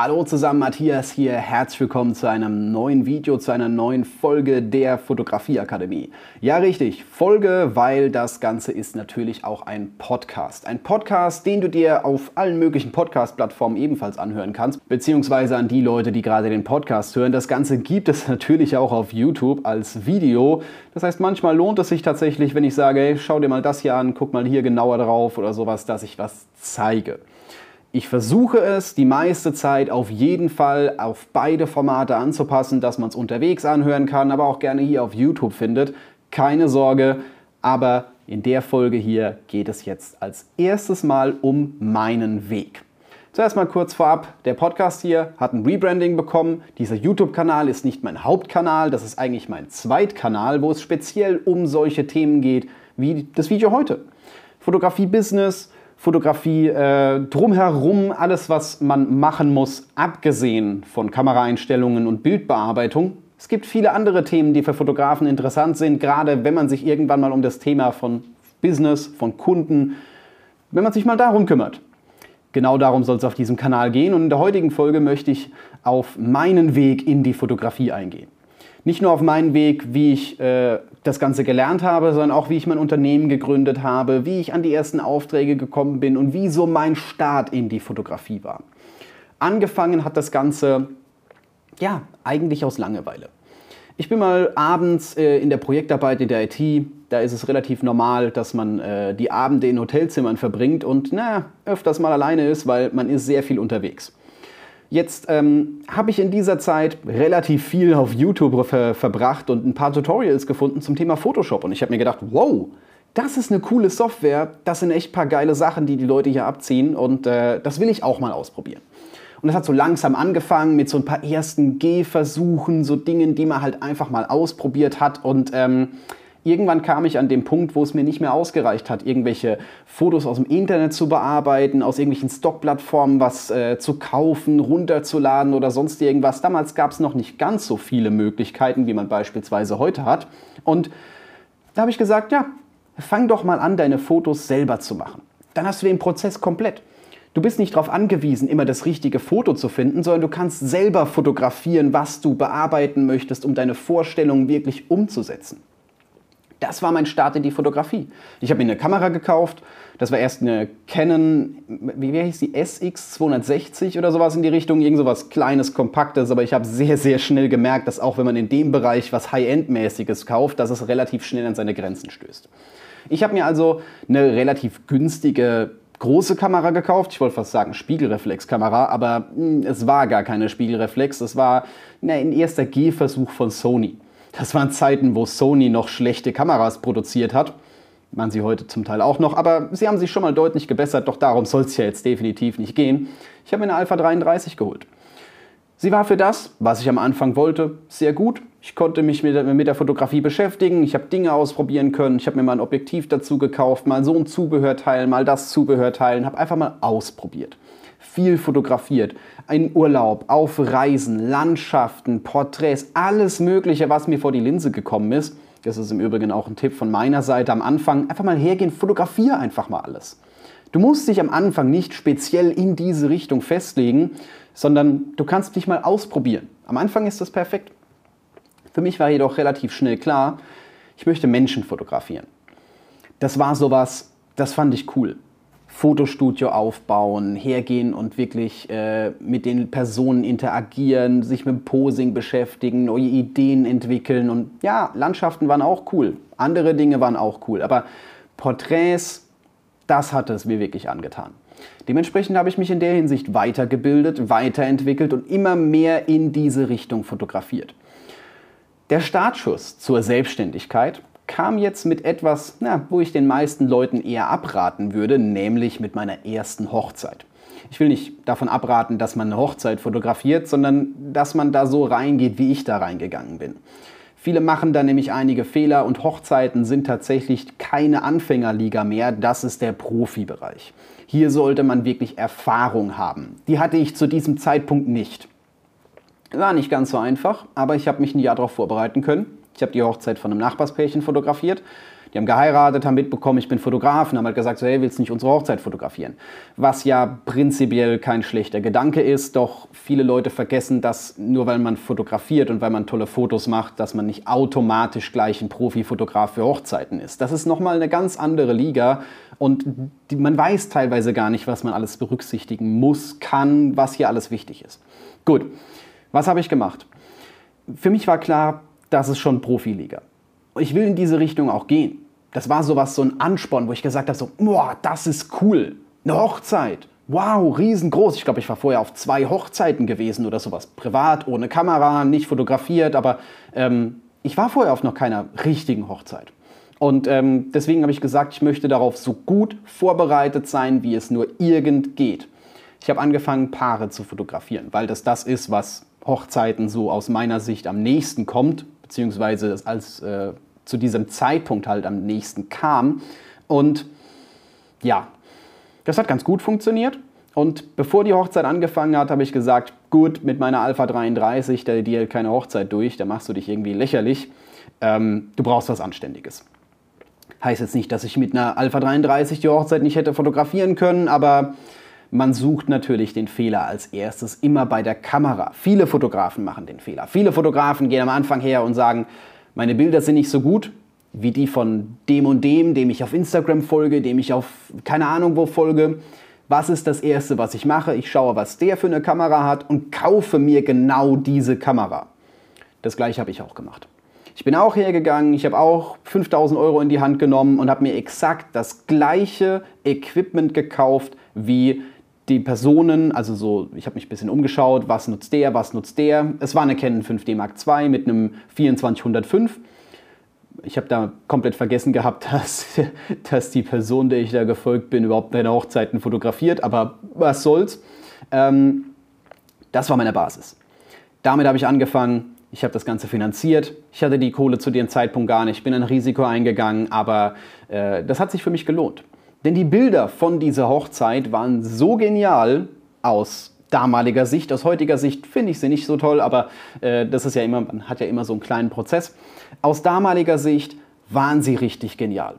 Hallo zusammen, Matthias hier. Herzlich willkommen zu einem neuen Video, zu einer neuen Folge der Fotografieakademie. Ja, richtig, Folge, weil das Ganze ist natürlich auch ein Podcast. Ein Podcast, den du dir auf allen möglichen Podcast-Plattformen ebenfalls anhören kannst, beziehungsweise an die Leute, die gerade den Podcast hören. Das Ganze gibt es natürlich auch auf YouTube als Video. Das heißt, manchmal lohnt es sich tatsächlich, wenn ich sage, hey, schau dir mal das hier an, guck mal hier genauer drauf oder sowas, dass ich was zeige. Ich versuche es die meiste Zeit auf jeden Fall auf beide Formate anzupassen, dass man es unterwegs anhören kann, aber auch gerne hier auf YouTube findet. Keine Sorge, aber in der Folge hier geht es jetzt als erstes Mal um meinen Weg. Zuerst mal kurz vorab, der Podcast hier hat ein Rebranding bekommen. Dieser YouTube-Kanal ist nicht mein Hauptkanal, das ist eigentlich mein Zweitkanal, wo es speziell um solche Themen geht, wie das Video heute. Fotografie-Business, Fotografie äh, drumherum, alles, was man machen muss, abgesehen von Kameraeinstellungen und Bildbearbeitung. Es gibt viele andere Themen, die für Fotografen interessant sind, gerade wenn man sich irgendwann mal um das Thema von Business, von Kunden, wenn man sich mal darum kümmert. Genau darum soll es auf diesem Kanal gehen und in der heutigen Folge möchte ich auf meinen Weg in die Fotografie eingehen nicht nur auf meinen Weg, wie ich äh, das Ganze gelernt habe, sondern auch wie ich mein Unternehmen gegründet habe, wie ich an die ersten Aufträge gekommen bin und wie so mein Start in die Fotografie war. Angefangen hat das Ganze, ja, eigentlich aus Langeweile. Ich bin mal abends äh, in der Projektarbeit in der IT, da ist es relativ normal, dass man äh, die Abende in Hotelzimmern verbringt und na, öfters mal alleine ist, weil man ist sehr viel unterwegs. Jetzt ähm, habe ich in dieser Zeit relativ viel auf YouTube ver verbracht und ein paar Tutorials gefunden zum Thema Photoshop. Und ich habe mir gedacht, wow, das ist eine coole Software. Das sind echt ein paar geile Sachen, die die Leute hier abziehen. Und äh, das will ich auch mal ausprobieren. Und das hat so langsam angefangen mit so ein paar ersten Gehversuchen, so Dingen, die man halt einfach mal ausprobiert hat. Und ähm, irgendwann kam ich an den Punkt, wo es mir nicht mehr ausgereicht hat, irgendwelche Fotos aus dem Internet zu bearbeiten, aus irgendwelchen Stockplattformen was äh, zu kaufen, runterzuladen oder sonst irgendwas. Damals gab es noch nicht ganz so viele Möglichkeiten, wie man beispielsweise heute hat. Und da habe ich gesagt, ja, fang doch mal an, deine Fotos selber zu machen. Dann hast du den Prozess komplett. Du bist nicht darauf angewiesen, immer das richtige Foto zu finden, sondern du kannst selber fotografieren, was du bearbeiten möchtest, um deine Vorstellungen wirklich umzusetzen. Das war mein Start in die Fotografie. Ich habe mir eine Kamera gekauft. Das war erst eine Canon, wie hieß die, SX 260 oder sowas in die Richtung. Irgend sowas kleines, kompaktes. Aber ich habe sehr, sehr schnell gemerkt, dass auch wenn man in dem Bereich was High-End-mäßiges kauft, dass es relativ schnell an seine Grenzen stößt. Ich habe mir also eine relativ günstige große Kamera gekauft. Ich wollte fast sagen Spiegelreflexkamera, aber mh, hm, es war gar keine Spiegelreflex. Es war ne, ein erster Gehversuch von Sony. Das waren Zeiten, wo Sony noch schlechte Kameras produziert hat. Man sie heute zum Teil auch noch, aber sie haben sich schon mal deutlich gebessert, doch darum soll es ja jetzt definitiv nicht gehen. Ich habe mir eine Alpha 33 geholt. Sie war für das, was ich am Anfang wollte, sehr gut. Ich konnte mich mit der, mit der Fotografie beschäftigen, ich habe Dinge ausprobieren können, ich habe mir mal ein Objektiv dazu gekauft, mal so ein Zubehörteil, mal das Zubehörteil habe einfach mal ausprobiert viel fotografiert. Ein Urlaub, auf Reisen, Landschaften, Porträts, alles Mögliche, was mir vor die Linse gekommen ist. Das ist im Übrigen auch ein Tipp von meiner Seite am Anfang. Einfach mal hergehen, fotografiere einfach mal alles. Du musst dich am Anfang nicht speziell in diese Richtung festlegen, sondern du kannst dich mal ausprobieren. Am Anfang ist das perfekt. Für mich war jedoch relativ schnell klar, ich möchte Menschen fotografieren. Das war sowas, das fand ich cool. Fotostudio aufbauen, hergehen und wirklich äh, mit den Personen interagieren, sich mit Posing beschäftigen, neue Ideen entwickeln. Und ja, Landschaften waren auch cool. Andere Dinge waren auch cool. Aber Porträts, das hat es mir wirklich angetan. Dementsprechend habe ich mich in der Hinsicht weitergebildet, weiterentwickelt und immer mehr in diese Richtung fotografiert. Der Startschuss zur Selbstständigkeit kam jetzt mit etwas, na, wo ich den meisten Leuten eher abraten würde, nämlich mit meiner ersten Hochzeit. Ich will nicht davon abraten, dass man eine Hochzeit fotografiert, sondern dass man da so reingeht, wie ich da reingegangen bin. Viele machen da nämlich einige Fehler und Hochzeiten sind tatsächlich keine Anfängerliga mehr, das ist der Profibereich. Hier sollte man wirklich Erfahrung haben. Die hatte ich zu diesem Zeitpunkt nicht. War nicht ganz so einfach, aber ich habe mich ein Jahr darauf vorbereiten können ich habe die Hochzeit von einem Nachbarspärchen fotografiert. Die haben geheiratet, haben mitbekommen, ich bin Fotograf und haben halt gesagt, so, hey, willst du nicht unsere Hochzeit fotografieren? Was ja prinzipiell kein schlechter Gedanke ist, doch viele Leute vergessen, dass nur weil man fotografiert und weil man tolle Fotos macht, dass man nicht automatisch gleich ein Profifotograf für Hochzeiten ist. Das ist nochmal eine ganz andere Liga und die, man weiß teilweise gar nicht, was man alles berücksichtigen muss, kann, was hier alles wichtig ist. Gut, was habe ich gemacht? Für mich war klar, das ist schon Profiliga. Ich will in diese Richtung auch gehen. Das war sowas, so ein Ansporn, wo ich gesagt habe, so, boah, das ist cool. Eine Hochzeit. Wow, riesengroß. Ich glaube, ich war vorher auf zwei Hochzeiten gewesen oder sowas. Privat, ohne Kamera, nicht fotografiert, aber ähm, ich war vorher auf noch keiner richtigen Hochzeit. Und ähm, deswegen habe ich gesagt, ich möchte darauf so gut vorbereitet sein, wie es nur irgend geht. Ich habe angefangen, Paare zu fotografieren, weil das das ist, was Hochzeiten so aus meiner Sicht am nächsten kommt, beziehungsweise als äh, zu diesem Zeitpunkt halt am nächsten kam. Und ja, das hat ganz gut funktioniert. Und bevor die Hochzeit angefangen hat, habe ich gesagt, gut, mit meiner Alpha 33, da dir keine Hochzeit durch, da machst du dich irgendwie lächerlich. Ähm, du brauchst was Anständiges. Heißt jetzt nicht, dass ich mit einer Alpha 33 die Hochzeit nicht hätte fotografieren können, aber man sucht natürlich den Fehler als erstes immer bei der Kamera. Viele Fotografen machen den Fehler. Viele Fotografen gehen am Anfang her und sagen, meine Bilder sind nicht so gut wie die von dem und dem, dem ich auf Instagram folge, dem ich auf keine Ahnung wo folge. Was ist das Erste, was ich mache? Ich schaue, was der für eine Kamera hat und kaufe mir genau diese Kamera. Das gleiche habe ich auch gemacht. Ich bin auch hergegangen, ich habe auch 5000 Euro in die Hand genommen und habe mir exakt das gleiche Equipment gekauft wie die Personen, also so, ich habe mich ein bisschen umgeschaut, was nutzt der, was nutzt der. Es war eine Canon 5D Mark II mit einem 2405. Ich habe da komplett vergessen gehabt, dass, dass die Person, der ich da gefolgt bin, überhaupt meine Hochzeiten fotografiert, aber was soll's. Ähm, das war meine Basis. Damit habe ich angefangen, ich habe das Ganze finanziert. Ich hatte die Kohle zu dem Zeitpunkt gar nicht, bin ein Risiko eingegangen, aber äh, das hat sich für mich gelohnt. Denn die Bilder von dieser Hochzeit waren so genial aus damaliger Sicht. Aus heutiger Sicht finde ich sie nicht so toll, aber äh, das ist ja immer, man hat ja immer so einen kleinen Prozess. Aus damaliger Sicht waren sie richtig genial.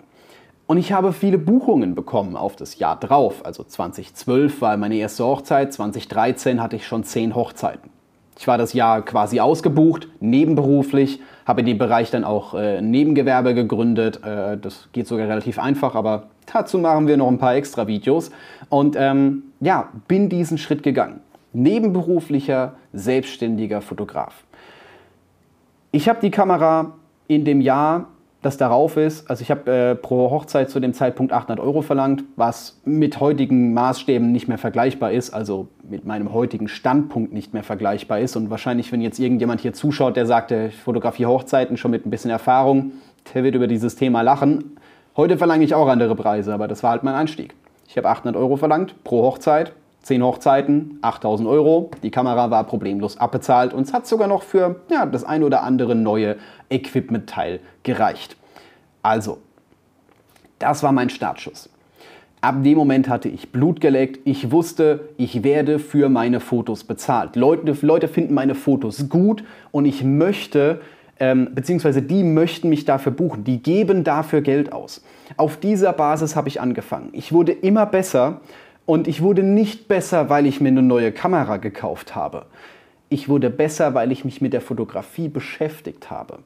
Und ich habe viele Buchungen bekommen auf das Jahr drauf. Also 2012 war meine erste Hochzeit, 2013 hatte ich schon zehn Hochzeiten. Ich war das Jahr quasi ausgebucht, nebenberuflich, habe in dem Bereich dann auch äh, Nebengewerbe gegründet. Äh, das geht sogar relativ einfach, aber dazu machen wir noch ein paar extra Videos. Und ähm, ja, bin diesen Schritt gegangen. Nebenberuflicher, selbstständiger Fotograf. Ich habe die Kamera in dem Jahr das darauf ist, also ich habe äh, pro Hochzeit zu dem Zeitpunkt 800 Euro verlangt, was mit heutigen Maßstäben nicht mehr vergleichbar ist, also mit meinem heutigen Standpunkt nicht mehr vergleichbar ist. Und wahrscheinlich, wenn jetzt irgendjemand hier zuschaut, der sagt, ich fotografiere Hochzeiten schon mit ein bisschen Erfahrung, der wird über dieses Thema lachen. Heute verlange ich auch andere Preise, aber das war halt mein Einstieg. Ich habe 800 Euro verlangt pro Hochzeit, 10 Hochzeiten, 8000 Euro. Die Kamera war problemlos abbezahlt und es hat sogar noch für ja, das ein oder andere neue Equipment-Teil gereicht. Also, das war mein Startschuss. Ab dem Moment hatte ich Blut geleckt. Ich wusste, ich werde für meine Fotos bezahlt. Leute, Leute finden meine Fotos gut und ich möchte, ähm, beziehungsweise die möchten mich dafür buchen. Die geben dafür Geld aus. Auf dieser Basis habe ich angefangen. Ich wurde immer besser und ich wurde nicht besser, weil ich mir eine neue Kamera gekauft habe. Ich wurde besser, weil ich mich mit der Fotografie beschäftigt habe.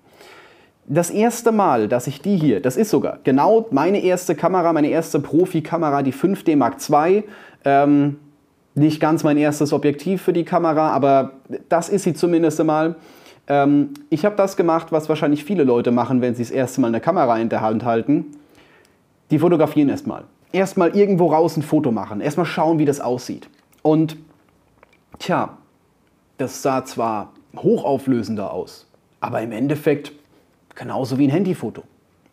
Das erste Mal, dass ich die hier, das ist sogar genau meine erste Kamera, meine erste Profi-Kamera, die 5D Mark II. Ähm, nicht ganz mein erstes Objektiv für die Kamera, aber das ist sie zumindest einmal. Ähm, ich habe das gemacht, was wahrscheinlich viele Leute machen, wenn sie das erste Mal eine Kamera in der Hand halten. Die fotografieren erstmal erstmal irgendwo raus ein Foto machen, erstmal schauen, wie das aussieht. Und tja, das sah zwar hochauflösender aus, aber im Endeffekt genauso wie ein Handyfoto.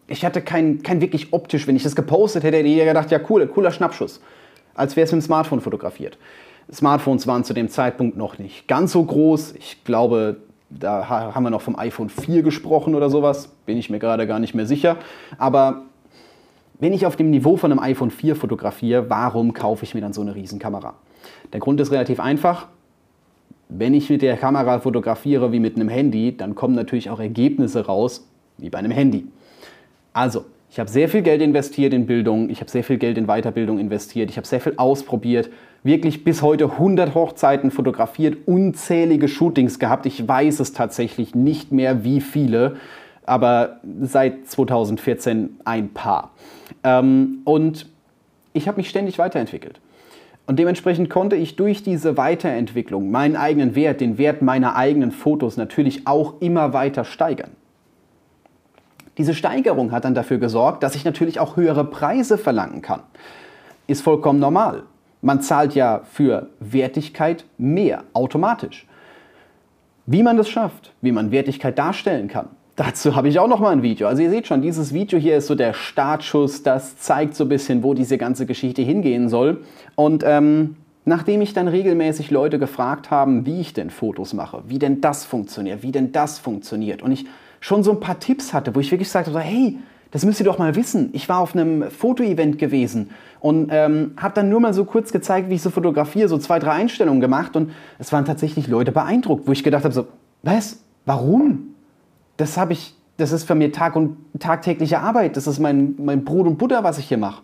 Ich hatte kein, kein wirklich optisch, wenn ich das gepostet hätte, hätte jeder gedacht, ja cool, cooler Schnappschuss, als wäre es mit dem Smartphone fotografiert. Smartphones waren zu dem Zeitpunkt noch nicht ganz so groß. Ich glaube, da haben wir noch vom iPhone 4 gesprochen oder sowas, bin ich mir gerade gar nicht mehr sicher. Aber wenn ich auf dem Niveau von einem iPhone 4 fotografiere, warum kaufe ich mir dann so eine Riesenkamera? Der Grund ist relativ einfach. Wenn ich mit der Kamera fotografiere wie mit einem Handy, dann kommen natürlich auch Ergebnisse raus wie bei einem Handy. Also, Ich habe sehr viel Geld investiert in Bildung, ich habe sehr viel Geld in Weiterbildung investiert, ich habe sehr viel ausprobiert, wirklich bis heute 100 Hochzeiten fotografiert, unzählige Shootings gehabt. Ich weiß es tatsächlich nicht mehr, wie viele, aber seit 2014 ein paar. Ähm, und ich habe mich ständig weiterentwickelt. Und dementsprechend konnte ich durch diese Weiterentwicklung meinen eigenen Wert, den Wert meiner eigenen Fotos natürlich auch immer weiter steigern. Diese Steigerung hat dann dafür gesorgt, dass ich natürlich auch höhere Preise verlangen kann. Ist vollkommen normal. Man zahlt ja für Wertigkeit mehr automatisch. Wie man das schafft, wie man Wertigkeit darstellen kann, dazu habe ich auch noch mal ein Video. Also ihr seht schon, dieses Video hier ist so der Startschuss, das zeigt so ein bisschen, wo diese ganze Geschichte hingehen soll. Und ähm, nachdem ich dann regelmäßig Leute gefragt haben, wie ich denn Fotos mache, wie denn das funktioniert, wie denn das funktioniert und ich schon so ein paar Tipps hatte, wo ich wirklich sagte, hey, das müsst ihr doch mal wissen. Ich war auf einem Fotoevent gewesen und ähm, habe dann nur mal so kurz gezeigt, wie ich so fotografiere, so zwei, drei Einstellungen gemacht und es waren tatsächlich Leute beeindruckt, wo ich gedacht habe, so, was, warum? Das habe ich, das ist für mich Tag und tagtägliche Arbeit, das ist mein, mein Brot und Butter, was ich hier mache.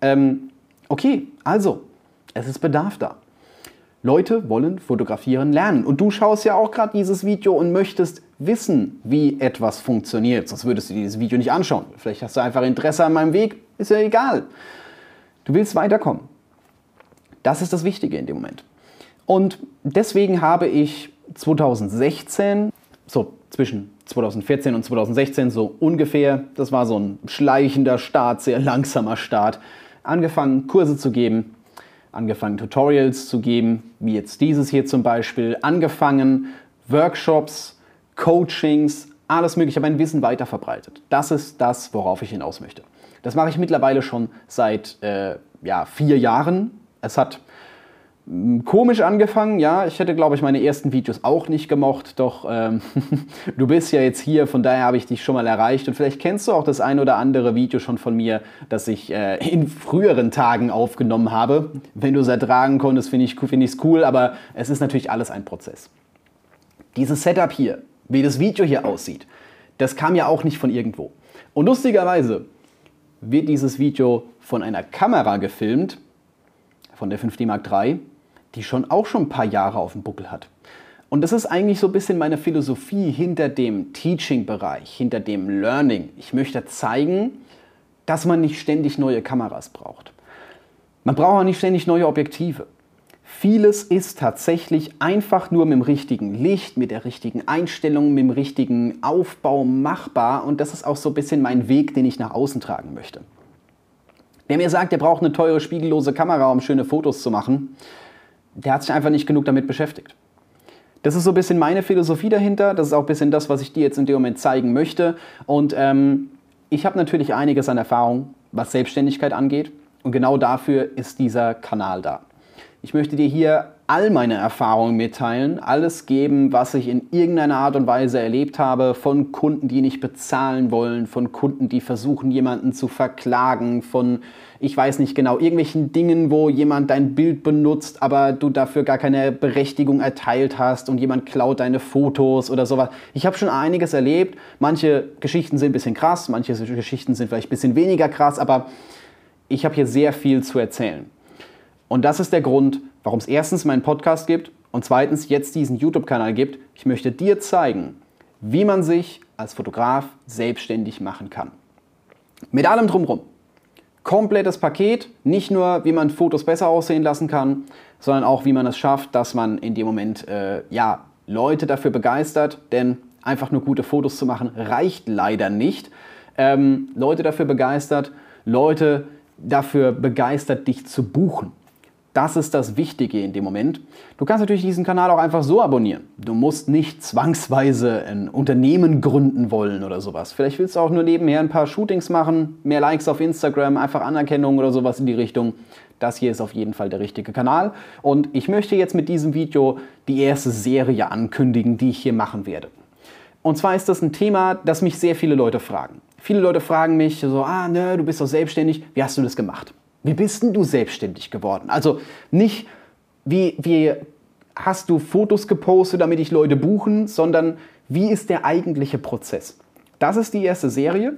Ähm, okay, also, es ist Bedarf da. Leute wollen fotografieren lernen. Und du schaust ja auch gerade dieses Video und möchtest wissen, wie etwas funktioniert. Sonst würdest du dieses Video nicht anschauen. Vielleicht hast du einfach Interesse an meinem Weg. Ist ja egal. Du willst weiterkommen. Das ist das Wichtige in dem Moment. Und deswegen habe ich 2016, so zwischen 2014 und 2016 so ungefähr, das war so ein schleichender Start, sehr langsamer Start, angefangen Kurse zu geben, angefangen Tutorials zu geben, wie jetzt dieses hier zum Beispiel, angefangen Workshops, Coachings, alles mögliche, mein Wissen weiter verbreitet. Das ist das, worauf ich hinaus möchte. Das mache ich mittlerweile schon seit äh, ja, vier Jahren. Es hat komisch angefangen, ja. Ich hätte, glaube ich, meine ersten Videos auch nicht gemocht, doch ähm, du bist ja jetzt hier, von daher habe ich dich schon mal erreicht und vielleicht kennst du auch das ein oder andere Video schon von mir, das ich äh, in früheren Tagen aufgenommen habe. Wenn du es ertragen konntest, finde ich es find cool, aber es ist natürlich alles ein Prozess. Dieses Setup hier, wie das Video hier aussieht, das kam ja auch nicht von irgendwo. Und lustigerweise wird dieses Video von einer Kamera gefilmt, von der 5D Mark III, die schon auch schon ein paar Jahre auf dem Buckel hat. Und das ist eigentlich so ein bisschen meine Philosophie hinter dem Teaching-Bereich, hinter dem Learning. Ich möchte zeigen, dass man nicht ständig neue Kameras braucht. Man braucht auch nicht ständig neue Objektive. Vieles ist tatsächlich einfach nur mit dem richtigen Licht, mit der richtigen Einstellung, mit dem richtigen Aufbau machbar. Und das ist auch so ein bisschen mein Weg, den ich nach außen tragen möchte. Wer mir sagt, er braucht eine teure spiegellose Kamera, um schöne Fotos zu machen, der hat sich einfach nicht genug damit beschäftigt. Das ist so ein bisschen meine Philosophie dahinter. Das ist auch ein bisschen das, was ich dir jetzt in dem Moment zeigen möchte. Und ähm, ich habe natürlich einiges an Erfahrung, was Selbstständigkeit angeht. Und genau dafür ist dieser Kanal da. Ich möchte dir hier all meine Erfahrungen mitteilen, alles geben, was ich in irgendeiner Art und Weise erlebt habe, von Kunden, die nicht bezahlen wollen, von Kunden, die versuchen, jemanden zu verklagen, von, ich weiß nicht genau, irgendwelchen Dingen, wo jemand dein Bild benutzt, aber du dafür gar keine Berechtigung erteilt hast und jemand klaut deine Fotos oder sowas. Ich habe schon einiges erlebt. Manche Geschichten sind ein bisschen krass, manche Geschichten sind vielleicht ein bisschen weniger krass, aber ich habe hier sehr viel zu erzählen. Und das ist der Grund, warum es erstens meinen Podcast gibt und zweitens jetzt diesen YouTube-Kanal gibt. Ich möchte dir zeigen, wie man sich als Fotograf selbstständig machen kann. Mit allem drumherum. Komplettes Paket, nicht nur, wie man Fotos besser aussehen lassen kann, sondern auch, wie man es schafft, dass man in dem Moment äh, ja, Leute dafür begeistert, denn einfach nur gute Fotos zu machen reicht leider nicht. Ähm, Leute dafür begeistert, Leute dafür begeistert, dich zu buchen. Das ist das Wichtige in dem Moment. Du kannst natürlich diesen Kanal auch einfach so abonnieren. Du musst nicht zwangsweise ein Unternehmen gründen wollen oder sowas. Vielleicht willst du auch nur nebenher ein paar Shootings machen, mehr Likes auf Instagram, einfach Anerkennung oder sowas in die Richtung. Das hier ist auf jeden Fall der richtige Kanal. Und ich möchte jetzt mit diesem Video die erste Serie ankündigen, die ich hier machen werde. Und zwar ist das ein Thema, das mich sehr viele Leute fragen. Viele Leute fragen mich so, ah, ne, du bist doch selbstständig, wie hast du das gemacht? Wie bist denn du selbstständig geworden? Also nicht, wie, wie hast du Fotos gepostet, damit dich Leute buchen, sondern wie ist der eigentliche Prozess? Das ist die erste Serie.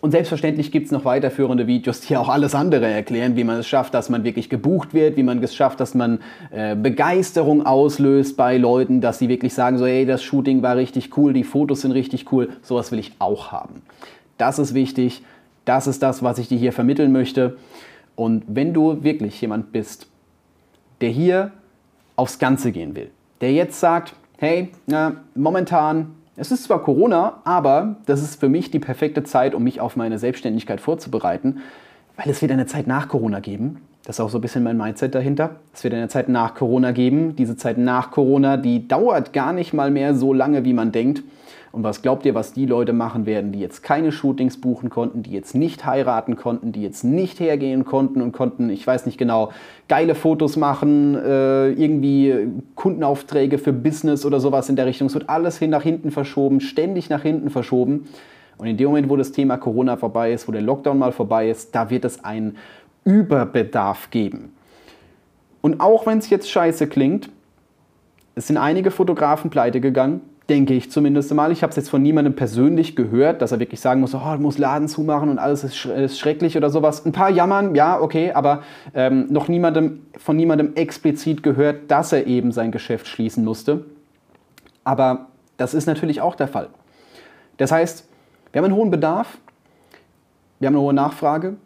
Und selbstverständlich gibt es noch weiterführende Videos, die auch alles andere erklären, wie man es schafft, dass man wirklich gebucht wird, wie man es schafft, dass man äh, Begeisterung auslöst bei Leuten, dass sie wirklich sagen, so hey, das Shooting war richtig cool, die Fotos sind richtig cool, sowas will ich auch haben. Das ist wichtig, das ist das, was ich dir hier vermitteln möchte. Und wenn du wirklich jemand bist, der hier aufs Ganze gehen will, der jetzt sagt, hey, na, momentan es ist zwar Corona, aber das ist für mich die perfekte Zeit, um mich auf meine Selbstständigkeit vorzubereiten, weil es wird eine Zeit nach Corona geben. Das ist auch so ein bisschen mein Mindset dahinter. Es wird eine Zeit nach Corona geben. Diese Zeit nach Corona, die dauert gar nicht mal mehr so lange, wie man denkt. Und was glaubt ihr, was die Leute machen werden, die jetzt keine Shootings buchen konnten, die jetzt nicht heiraten konnten, die jetzt nicht hergehen konnten und konnten, ich weiß nicht genau, geile Fotos machen, äh, irgendwie Kundenaufträge für Business oder sowas in der Richtung. Es wird alles hin nach hinten verschoben, ständig nach hinten verschoben. Und in dem Moment, wo das Thema Corona vorbei ist, wo der Lockdown mal vorbei ist, da wird es einen Überbedarf geben. Und auch wenn es jetzt scheiße klingt, es sind einige Fotografen pleite gegangen, denke ich zumindest mal. Ich habe es jetzt von niemandem persönlich gehört, dass er wirklich sagen muss, oh, muss Laden zumachen und alles ist, sch ist, schrecklich oder sowas. Ein paar jammern, ja, okay, aber ähm, noch niemandem, von niemandem explizit gehört, dass er eben sein Geschäft schließen musste. Aber das ist natürlich auch der Fall. Das heißt, wir haben einen hohen Bedarf, wir haben eine hohe Nachfrage,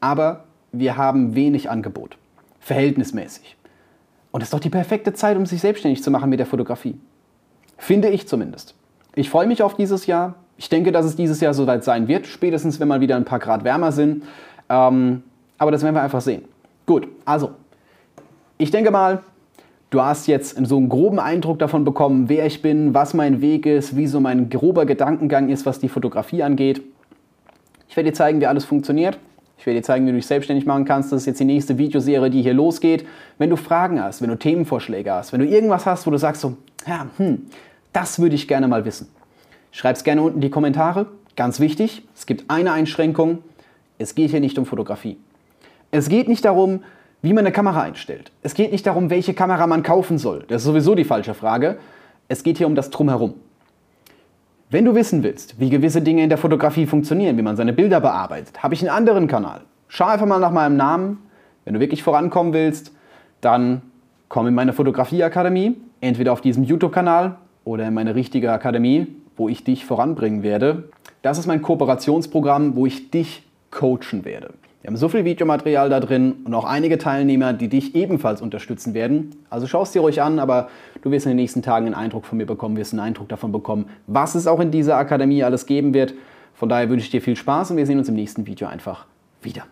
aber wir haben wenig Angebot, verhältnismäßig. Und das ist doch die perfekte Zeit, um sich selbstständig zu machen mit der Fotografie. Finde ich zumindest. Ich freue mich auf dieses Jahr. Ich denke, dass es dieses Jahr soweit sein wird, spätestens wenn mal wieder ein paar Grad wärmer sind. Ähm, aber das werden wir einfach sehen. Gut, also, ich denke mal, du hast jetzt so einen groben Eindruck davon bekommen, wer ich bin, was mein Weg ist, wie so mein grober Gedankengang ist, was die Fotografie angeht. Ich werde dir zeigen, wie alles funktioniert. Ich werde dir zeigen, wie du dich selbstständig machen kannst. Das ist jetzt die nächste Videoserie, die hier losgeht. Wenn du Fragen hast, wenn du Themenvorschläge hast, wenn du irgendwas hast, wo du sagst so, ja, hm, das würde ich gerne mal wissen. Schreib es gerne unten in die Kommentare. Ganz wichtig, es gibt eine Einschränkung. Es geht hier nicht um Fotografie. Es geht nicht darum, wie man eine Kamera einstellt. Es geht nicht darum, welche Kamera man kaufen soll. Das ist sowieso die falsche Frage. Es geht hier um das Drumherum. Wenn du wissen willst, wie gewisse Dinge in der Fotografie funktionieren, wie man seine Bilder bearbeitet, habe ich einen anderen Kanal. Schau einfach mal nach meinem Namen. Wenn du wirklich vorankommen willst, dann komm in meine Fotografieakademie, entweder auf diesem YouTube-Kanal oder in meine richtige Akademie, wo ich dich voranbringen werde. Das ist mein Kooperationsprogramm, wo ich dich coachen werde. Wir haben so viel Videomaterial da drin und auch einige Teilnehmer, die dich ebenfalls unterstützen werden. Also schau es dir ruhig an, aber du wirst in den nächsten Tagen einen Eindruck von mir bekommen, wirst einen Eindruck davon bekommen, was es auch in dieser Akademie alles geben wird. Von daher wünsche ich dir viel Spaß und wir sehen uns im nächsten Video einfach wieder.